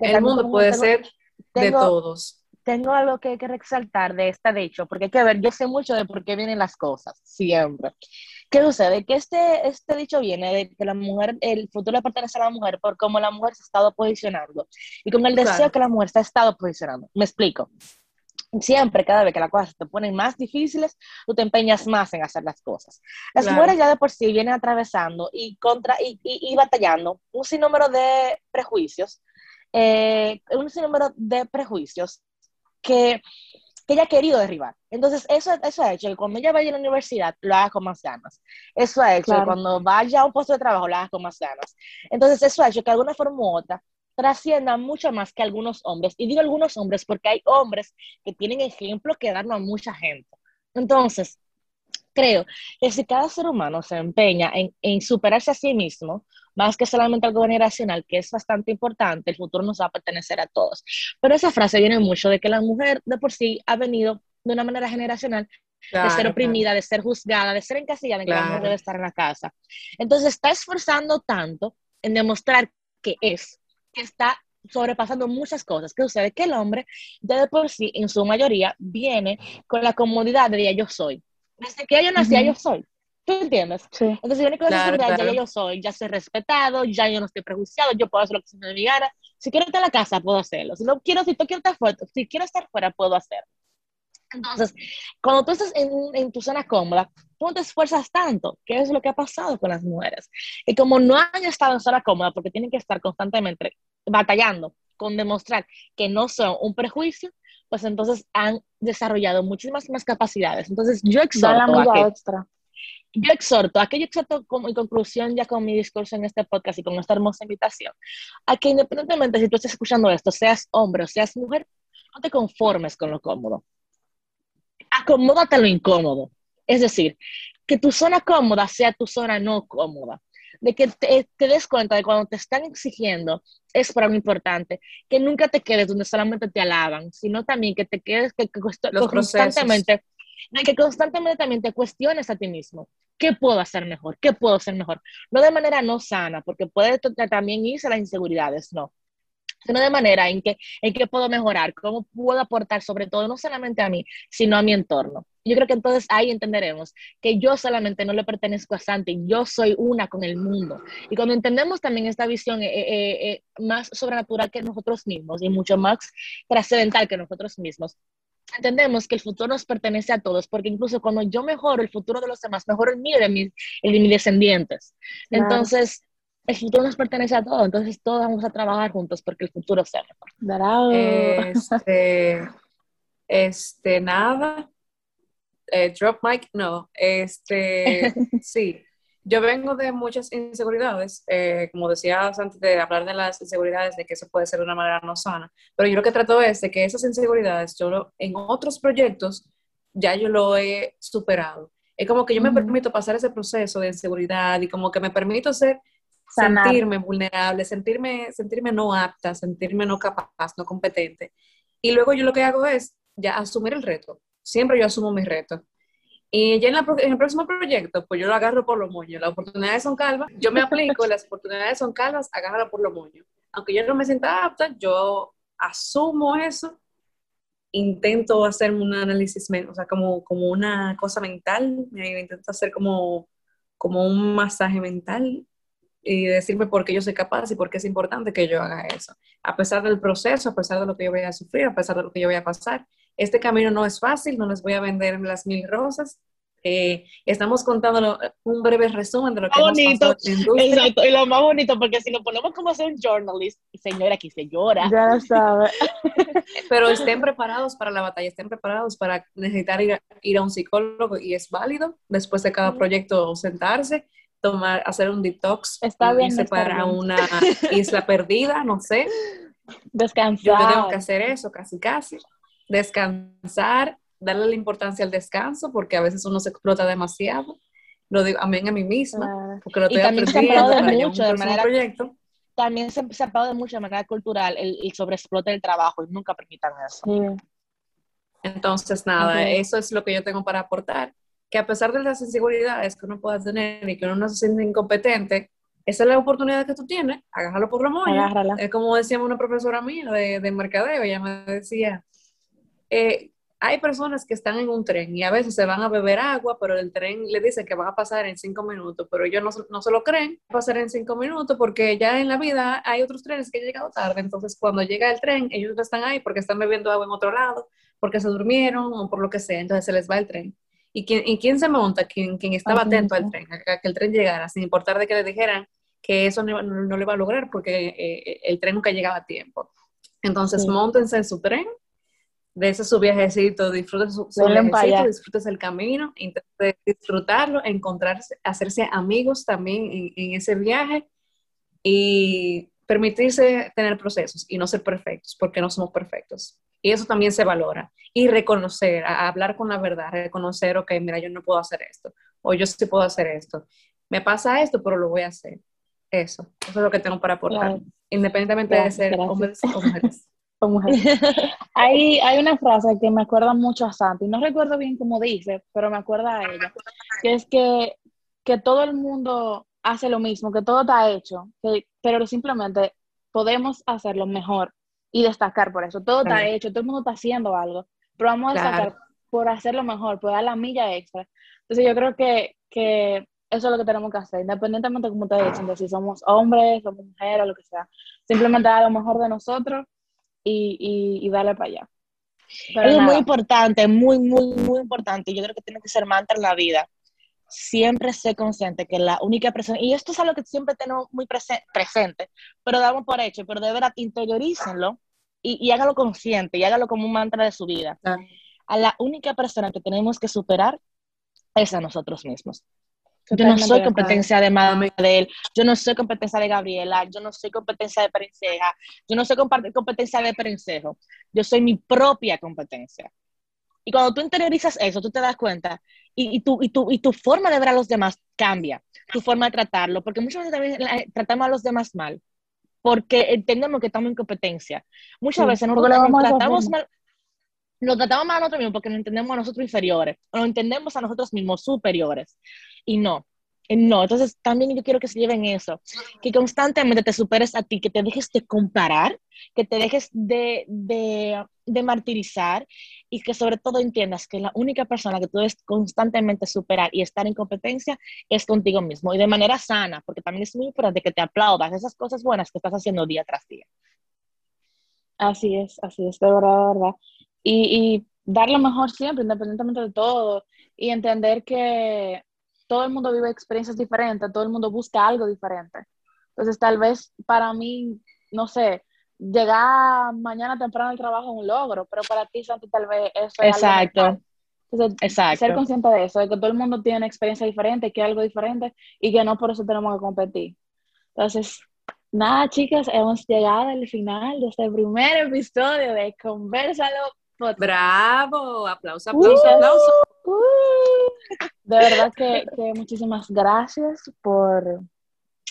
El mundo puede ser de todos. Tengo algo que, que resaltar de esta dicho, porque hay que ver, yo sé mucho de por qué vienen las cosas, siempre. ¿Qué sucede? Que este, este dicho viene de que la mujer, el futuro le pertenece a la mujer por cómo la mujer se ha estado posicionando y con el deseo que la mujer se ha estado posicionando. Me explico siempre, cada vez que las cosas se te ponen más difíciles, tú te empeñas más en hacer las cosas. Las mujeres ya de por sí vienen atravesando y, contra, y, y, batallando un sinnúmero de prejuicios, eh, un sinnúmero de prejuicios que, que ella ha querido derribar. Entonces, eso, eso ha hecho que cuando ella vaya a la universidad lo haga con más ganas. Eso ha hecho que cuando vaya a un puesto de trabajo lo haga con más ganas. Entonces, eso ha hecho que de alguna forma u otra trascienda mucho más que algunos hombres. Y digo algunos hombres porque hay hombres que tienen ejemplo que darnos a mucha gente. Entonces, creo que si cada ser humano se empeña en, en, superarse a sí mismo, más que solamente algo generacional, que es bastante importante, el futuro nos va a pertenecer a todos. Pero esa frase viene mucho de que la mujer de por sí ha venido de una manera generacional de ser oprimida, de ser juzgada, de ser encasillada en que la mujer debe estar en la casa. Entonces está esforzando tanto en demostrar que es que está sobrepasando muchas cosas. ¿Qué sucede? Que el hombre, de por sí, en su mayoría, viene con la comodidad de ya yo soy. Desde que yo nací, yo soy. ¿Tú entiendes? Sí. Entonces, viene con la seguridad, ya yo soy, ya soy respetado, ya yo no estoy prejuiciado, yo puedo hacer lo que se me dé. Si quiero estar en la casa, puedo hacerlo. Si no quiero, si tú quieres estar fuera, si quiero estar fuera, puedo hacerlo. Entonces, cuando tú estás en, en, tu zona cómoda, tú no te esfuerzas tanto, que es lo que ha pasado con las mujeres. Y como no han estado en zona cómoda, porque tienen que estar constantemente batallando con demostrar que no son un prejuicio, pues entonces han desarrollado muchísimas más capacidades. Entonces, yo exhorto a que, extra. Yo exhorto, a que yo exhorto como en conclusión ya con mi discurso en este podcast y con esta hermosa invitación, a que independientemente si tú estás escuchando esto, seas hombre o seas mujer, no te conformes con lo cómodo acomódate lo incómodo. Es decir, que tu zona cómoda sea tu zona no cómoda. De que te, des cuenta de cuando te están exigiendo es para algo importante. Que nunca te quedes donde solamente te alaban, sino también que te quedes que, constantemente, que constantemente también te cuestiones a ti mismo. ¿Qué puedo hacer mejor? ¿Qué puedo hacer mejor? No de manera no sana, porque puede también irse a las inseguridades, no sino de manera en que, en que puedo mejorar, cómo puedo aportar sobre todo, no solamente a mí, sino a mi entorno. Yo creo que entonces ahí entenderemos que yo solamente no le pertenezco a Santi, yo soy una con el mundo. Y cuando entendemos también esta visión eh, eh, eh, más sobrenatural que nosotros mismos y mucho más trascendental que nosotros mismos, entendemos que el futuro nos pertenece a todos, porque incluso cuando yo mejoro el futuro de los demás, mejoro el mío y de mis, el de mis descendientes. Entonces, el futuro nos pertenece a todos, entonces todos vamos a trabajar juntos porque el futuro sea mejor. Este, este, nada. Eh, drop mic, no. Este, sí. Yo vengo de muchas inseguridades, eh, como decías antes de hablar de las inseguridades, de que eso puede ser de una manera no sana, pero yo lo que trato es de que esas inseguridades, yo en otros proyectos, ya yo lo he superado. Es como que yo me permito pasar ese proceso de inseguridad y como que me permito ser sentirme vulnerable, sentirme, sentirme no apta, sentirme no capaz, no competente. Y luego yo lo que hago es ya asumir el reto. Siempre yo asumo mi reto. Y ya en, el próximo proyecto, pues yo lo agarro por los moños. Las oportunidades son calvas, yo me aplico, las oportunidades son calvas, agarro por los moños. Aunque yo no me sienta apta, yo asumo eso, intento hacer un análisis, o sea, como, como una cosa mental, intento hacer como, como un masaje mental y decirme por qué yo soy capaz y por qué es importante que yo haga eso. A pesar del proceso, a pesar de lo que yo voy a sufrir, a pesar de lo que yo voy a pasar. Este camino no es fácil, no les voy a vender las mil rosas, eh, estamos contando un breve resumen de lo que hemos pasado en Exacto, y lo más bonito, porque si lo ponemos como ser un journalist, señora, aquí se llora. Ya lo sabe. Pero estén preparados para la batalla, estén preparados para necesitar ir a, ir a un psicólogo y es válido después de cada proyecto sentarse tomar, hacer un detox, Está bien, irse está para bien. una isla perdida, no sé. Yo Descansar. que tengo que hacer eso, casi casi. Descansar, darle la importancia al descanso, porque a veces uno se explota demasiado. Lo digo también a mí misma, Claro. porque lo estoy se aprendiendo para mucho, de manera- proyecto. También se, se ha de mucho de manera cultural el, el sobreexplote del trabajo y nunca permitan eso. Sí. Entonces, nada, Ok. eso es lo que yo tengo para aportar, que a pesar de las inseguridades que uno pueda tener y que uno no se siente incompetente, esa es la oportunidad que tú tienes, agárralo por la moña. Agárrala. Es como decía una profesora mía de, de mercadeo, ella me decía, eh, hay personas que están en un tren y a veces se van a beber agua, pero el tren le dice que van a pasar en cinco minutos, pero ellos no, se- no se lo creen, pasar en cinco minutos porque ya en la vida hay otros trenes que han llegado tarde, entonces cuando llega el tren, ellos no están ahí porque están bebiendo agua en otro lado, porque se durmieron o por lo que sea, entonces se les va el tren. ¿Y quién, y quién se monta? Quien, quien estaba atento al tren, a, que el tren llegara, sin importar de que le dijeran que eso no, iba- no, no le va a lograr porque eh, el tren nunca llegaba a tiempo. Entonces, Sí. montense en su tren, dése su viajecito, disfruten su, su viajecito, disfrutes el camino, intente disfrutarlo, encontrarse, hacerse amigos también en, en ese viaje y permitirse tener procesos y no ser perfectos, porque no somos perfectos. Y eso también se valora. Y reconocer, a- a hablar con la verdad, reconocer, ok, mira, yo no puedo hacer esto, o yo sí puedo hacer esto. Me pasa esto, pero lo voy a hacer. Eso, eso es lo que tengo para aportar, Claro. independientemente de ser gracias. hombres o mujeres. Hay, hay una frase que me acuerda mucho a Santi, no recuerdo bien cómo dice, pero me acuerda a ella, que es que, que todo el mundo hace lo mismo, que todo está hecho, que, pero simplemente podemos hacerlo mejor y destacar por eso. Todo está Claro. hecho, todo el mundo está haciendo algo, pero vamos a destacar Claro. por hacerlo mejor, por dar la milla extra. Entonces yo creo que, que eso es lo que tenemos que hacer, independientemente como ustedes dicen, de si somos hombres, somos mujeres, lo que sea. Simplemente dar lo mejor de nosotros y, y, y darle para allá. Pero es muy nada, importante, muy, muy, muy importante. Yo creo que tiene que ser mantra en la vida. Siempre sé consciente que la única persona, y esto es algo que siempre tenemos muy prese- presente, pero damos por hecho, pero de verdad interiorícenlo y, y hágalo consciente y hágalo como un mantra de su vida. Claro. A la única persona que tenemos que superar es a nosotros mismos. Yo no soy competencia de. Madel, yo no soy competencia de Gabriela, yo no soy competencia de Perenceja, yo no soy competencia de Perencejo, yo soy mi propia competencia. Y cuando tú interiorizas eso, tú te das cuenta y, y, tu, y, tu, y tu forma de ver a los demás cambia, tu forma de tratarlo, porque muchas veces también tratamos a los demás mal, porque entendemos que estamos en competencia. Muchas Sí, veces nosotros nos tratamos mal, nos tratamos mal a nosotros mismos porque nos entendemos a nosotros inferiores, o nos entendemos a nosotros mismos superiores. Y no, no. Entonces también yo quiero que se lleven eso, que constantemente te superes a ti, que te dejes de comparar, que te dejes de, de, de martirizar y que sobre todo entiendas que la única persona que tú debes constantemente superar y estar en competencia es contigo mismo y de manera sana, porque también es muy importante que te aplaudas esas cosas buenas que estás haciendo día tras día. Así es, así es, de verdad, de verdad. Y, y dar lo mejor siempre, independientemente de todo, y entender que todo el mundo vive experiencias diferentes, todo el mundo busca algo diferente. Entonces, tal vez para mí, no sé, llegar mañana temprano al trabajo es un logro, pero para ti, Santi, tal vez eso es algo Exacto. Entonces, Exacto. ser consciente de eso, de que todo el mundo tiene una experiencia diferente, que es algo diferente y que no por eso tenemos que competir. Entonces, nada, chicas, hemos llegado al final de este primer episodio de Conversalo Podcast. Bravo, aplauso, Uh, aplauso, aplauso. Uh, de verdad que, que muchísimas gracias por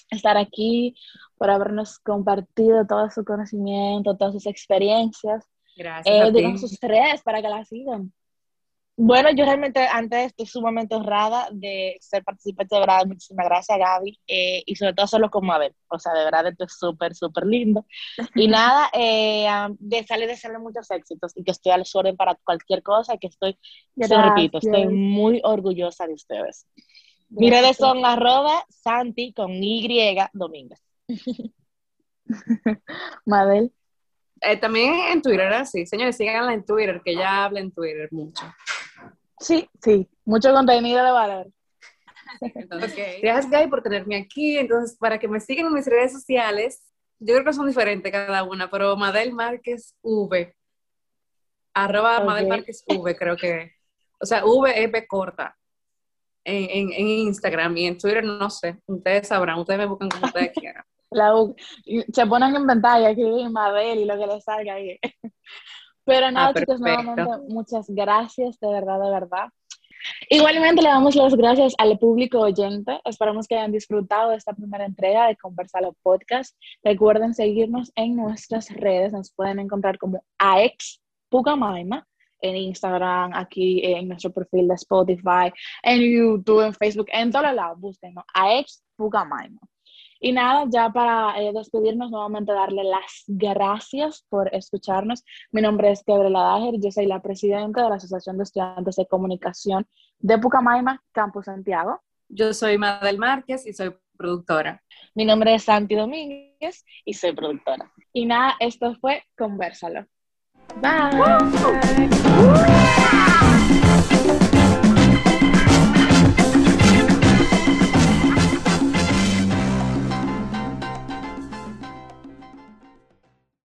estar aquí, por habernos compartido todo su conocimiento, todas sus experiencias. Gracias Eh, a ti. sus redes para que la sigan. Bueno, yo realmente antes estoy sumamente honrada de ser participante, de verdad, muchísimas gracias Gaby, eh, y sobre todo hacerlo con Mabel, o sea, de verdad esto es súper, súper lindo. Y nada, eh, um, desearle, desearle muchos éxitos y que estoy al su orden para cualquier cosa, que estoy, se repito, estoy muy orgullosa de ustedes. Mis redes son arroba Santi con Y Domínguez. Mabel. Eh, también en Twitter, así. Señores, síganla en Twitter, que ella habla en Twitter mucho. Sí, sí, mucho contenido de valor. Entonces, Gracias, Gaby, por tenerme aquí. Entonces, para que me sigan en mis redes sociales, yo creo que son diferentes cada una, pero Madel Márquez V. Arroba Ok. Madel Márquez V, creo que. O sea, V es B corta. en, en, en Instagram y en Twitter, no sé. Ustedes sabrán, ustedes me buscan como ustedes quieran. La se ponen en pantalla, escriben Mabel y lo que les salga ahí. Pero nada, Ah, chicos, nuevamente muchas gracias, de verdad, de verdad. Igualmente le damos las gracias al público oyente. Esperamos que hayan disfrutado de esta primera entrega de Conversalo Podcast. Recuerden seguirnos en nuestras redes. Nos pueden encontrar como AEX Pucamaima en Instagram, aquí en nuestro perfil de Spotify, en YouTube, en Facebook, en todos lados. Búsquenos AEX Pucamaima. Y nada, ya para eh, despedirnos, nuevamente darle las gracias por escucharnos. Mi nombre es Gabriela Dager, yo soy la presidenta de la Asociación de Estudiantes de Comunicación de Pucamaima, Campus Santiago. Yo soy Madel Márquez y soy productora. Mi nombre es Santi Domínguez y soy productora. Y nada, esto fue Conversalo. Bye.